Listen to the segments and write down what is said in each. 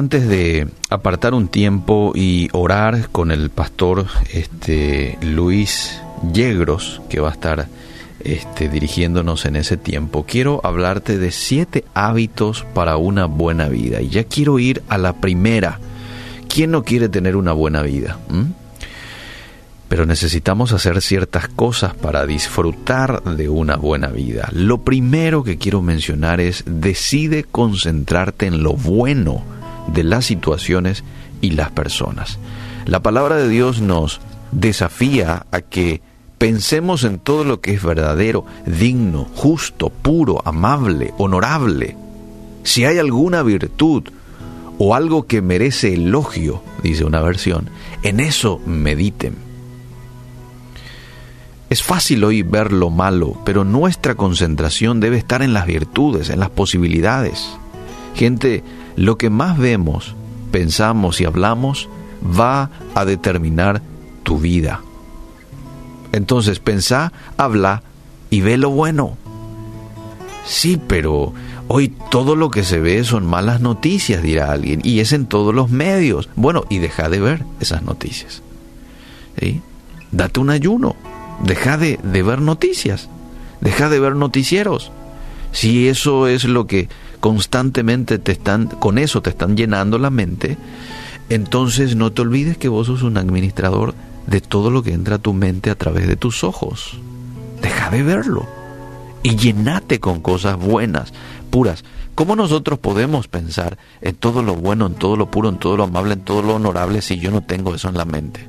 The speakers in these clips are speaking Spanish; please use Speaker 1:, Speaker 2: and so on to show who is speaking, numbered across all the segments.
Speaker 1: antes de apartar un tiempo y orar con el pastor este, Luis Yegros, que va a estar este, dirigiéndonos en ese tiempo, quiero hablarte de siete hábitos para una buena vida. Y ya quiero ir a la primera. ¿Quién no quiere tener una buena vida? ¿Mm? Pero necesitamos hacer ciertas cosas para disfrutar de una buena vida. Lo primero que quiero mencionar es decide concentrarte en lo bueno de las situaciones y las personas. La palabra de Dios nos desafía a que pensemos en todo lo que es verdadero, digno, justo, puro, amable, honorable. Si hay alguna virtud o algo que merece elogio, dice una versión, en eso mediten es fácil hoy ver lo malo, pero nuestra concentración debe estar en las virtudes, en las posibilidades. Gente, lo que más vemos, pensamos y hablamos va a determinar tu vida. Entonces pensá, habla y ve lo bueno. Sí, pero hoy todo lo que se ve son malas noticias, dirá alguien, y es en todos los medios. Bueno, y deja de ver esas noticias. ¿Sí? Date un ayuno Deja de, ver noticias, deja de ver noticieros. Si eso es lo que constantemente te están, con eso te están llenando la mente, entonces no te olvides que vos sos un administrador de todo lo que entra a tu mente a través de tus ojos. Deja de verlo y llenate con cosas buenas, puras. ¿Cómo nosotros podemos pensar en todo lo bueno, en todo lo puro, en todo lo amable, en todo lo honorable si yo no tengo eso en la mente?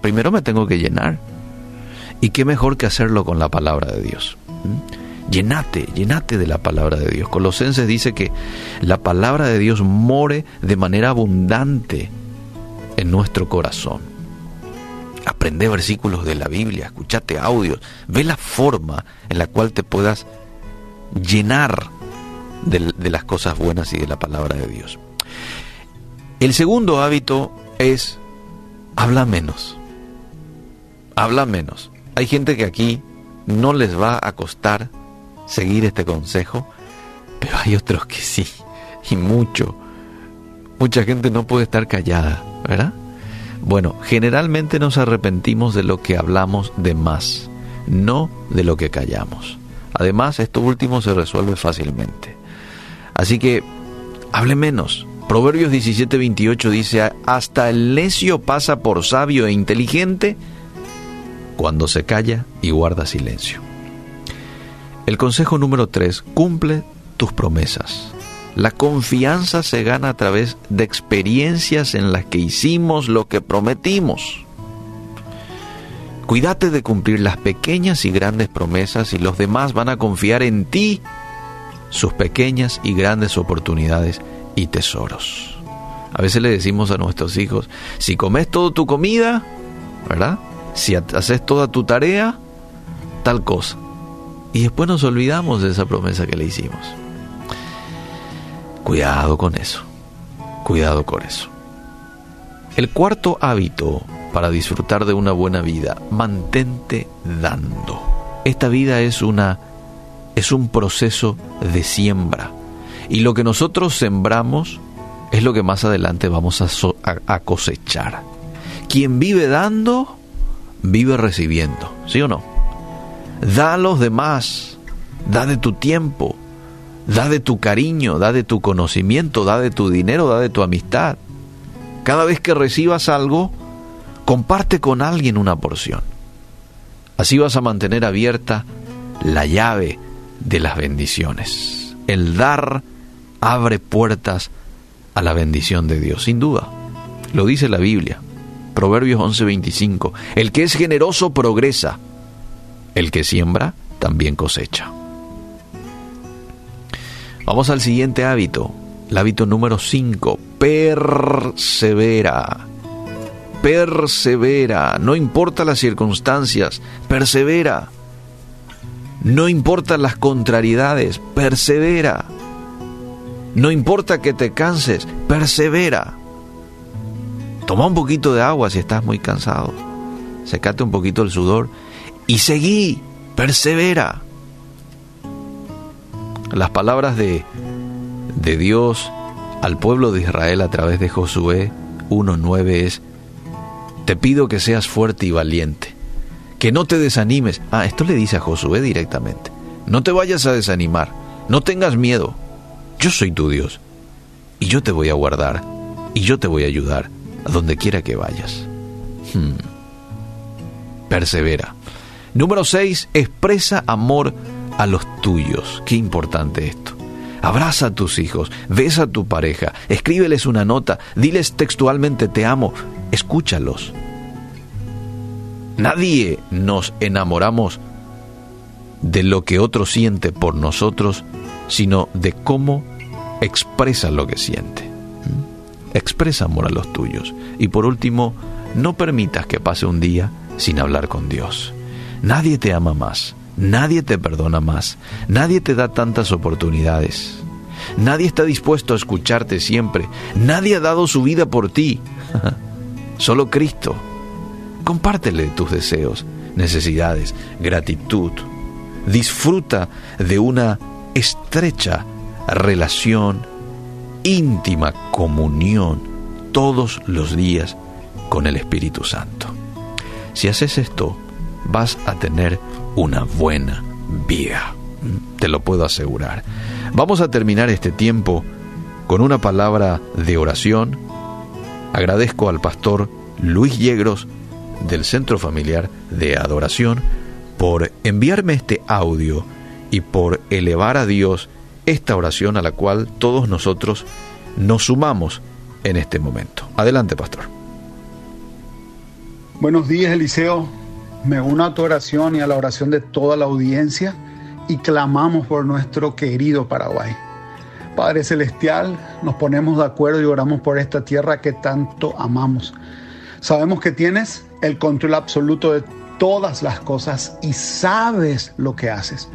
Speaker 1: Primero me tengo que llenar. Y qué mejor que hacerlo con la palabra de Dios. ¿Mm? Llenate, llenate de la palabra de Dios. Colosenses dice que la palabra de Dios more de manera abundante en nuestro corazón. Aprende versículos de la Biblia, escúchate audios, ve la forma en la cual te puedas llenar de, de las cosas buenas y de la palabra de Dios. El segundo hábito es habla menos. Habla menos. Hay gente que aquí no les va a costar seguir este consejo, pero hay otros que sí, y mucho. Mucha gente no puede estar callada, ¿verdad? Bueno, generalmente nos arrepentimos de lo que hablamos de más, no de lo que callamos. Además, esto último se resuelve fácilmente. Así que, hable menos. Proverbios 17:28 dice, hasta el necio pasa por sabio e inteligente, cuando se calla y guarda silencio. El consejo número 3, cumple tus promesas. La confianza se gana a través de experiencias en las que hicimos lo que prometimos. Cuídate de cumplir las pequeñas y grandes promesas y los demás van a confiar en ti sus pequeñas y grandes oportunidades y tesoros. A veces le decimos a nuestros hijos, si comes toda tu comida, ¿verdad? si haces toda tu tarea, tal cosa. Y después nos olvidamos de esa promesa que le hicimos. Cuidado con eso. Cuidado con eso. El cuarto hábito para disfrutar de una buena vida, mantente dando. Esta vida es una es un proceso de siembra y lo que nosotros sembramos es lo que más adelante vamos a, a cosechar. Quien vive dando vive recibiendo, ¿sí o no? Da a los demás, da de tu tiempo, da de tu cariño, da de tu conocimiento, da de tu dinero, da de tu amistad. Cada vez que recibas algo, comparte con alguien una porción. Así vas a mantener abierta la llave de las bendiciones. El dar abre puertas a la bendición de Dios, sin duda. Lo dice la Biblia. Proverbios 11:25. El que es generoso progresa. El que siembra también cosecha. Vamos al siguiente hábito. El hábito número 5. Persevera. Persevera. No importa las circunstancias. Persevera. No importan las contrariedades. Persevera. No importa que te canses. Persevera. Toma un poquito de agua si estás muy cansado. Secate un poquito el sudor y seguí, persevera. Las palabras de, de Dios al pueblo de Israel a través de Josué 1.9 es, te pido que seas fuerte y valiente, que no te desanimes. Ah, esto le dice a Josué directamente. No te vayas a desanimar, no tengas miedo. Yo soy tu Dios y yo te voy a guardar y yo te voy a ayudar a donde quiera que vayas. Hmm. Persevera. Número 6. Expresa amor a los tuyos. Qué importante esto. Abraza a tus hijos, besa a tu pareja, escríbeles una nota, diles textualmente te amo, escúchalos. Nadie nos enamoramos de lo que otro siente por nosotros, sino de cómo expresa lo que siente. ¿Mm? Expresa amor a los tuyos. Y por último, no permitas que pase un día sin hablar con Dios. Nadie te ama más, nadie te perdona más, nadie te da tantas oportunidades. Nadie está dispuesto a escucharte siempre, nadie ha dado su vida por ti. Solo Cristo. Compártele tus deseos, necesidades, gratitud. Disfruta de una estrecha relación, íntima comunión todos los días con el Espíritu Santo. Si haces esto, vas a tener una buena vida. Te lo puedo asegurar. Vamos a terminar este tiempo con una palabra de oración. Agradezco al pastor Luis Yegros del Centro Familiar de Adoración por enviarme este audio y por elevar a Dios esta oración a la cual todos nosotros nos sumamos en este momento. Adelante, pastor.
Speaker 2: Buenos días, Eliseo. Me uno a tu oración y a la oración de toda la audiencia y clamamos por nuestro querido Paraguay. Padre Celestial, nos ponemos de acuerdo y oramos por esta tierra que tanto amamos. Sabemos que tienes el control absoluto de todas las cosas y sabes lo que haces.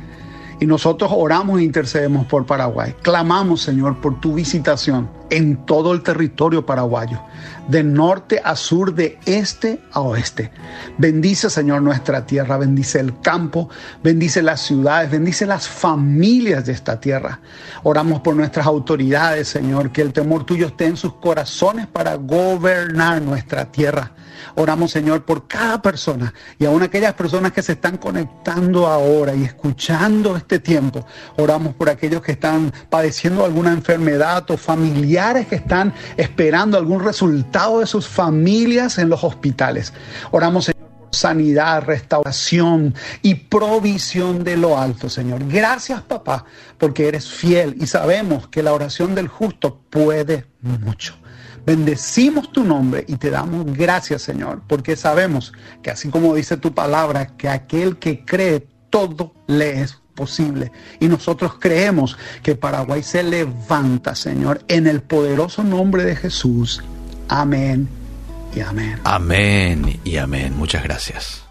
Speaker 2: Y nosotros oramos e intercedemos por Paraguay. Clamamos, Señor, por tu visitación en todo el territorio paraguayo, de norte a sur, de este a oeste. Bendice, Señor, nuestra tierra, bendice el campo, bendice las ciudades, bendice las familias de esta tierra. Oramos por nuestras autoridades, Señor, que el temor tuyo esté en sus corazones para gobernar nuestra tierra. Oramos, Señor, por cada persona y aún aquellas personas que se están conectando ahora y escuchando este tiempo. Oramos por aquellos que están padeciendo alguna enfermedad o familiar que están esperando algún resultado de sus familias en los hospitales. Oramos, Señor, sanidad, restauración y provisión de lo alto, Señor. Gracias, papá, porque eres fiel y sabemos que la oración del justo puede mucho. Bendecimos tu nombre y te damos gracias, Señor, porque sabemos que así como dice tu palabra, que aquel que cree todo le es posible. Y nosotros creemos que Paraguay se levanta, Señor, en el poderoso nombre de Jesús. Amén y amén.
Speaker 1: Amén y amén. Muchas gracias.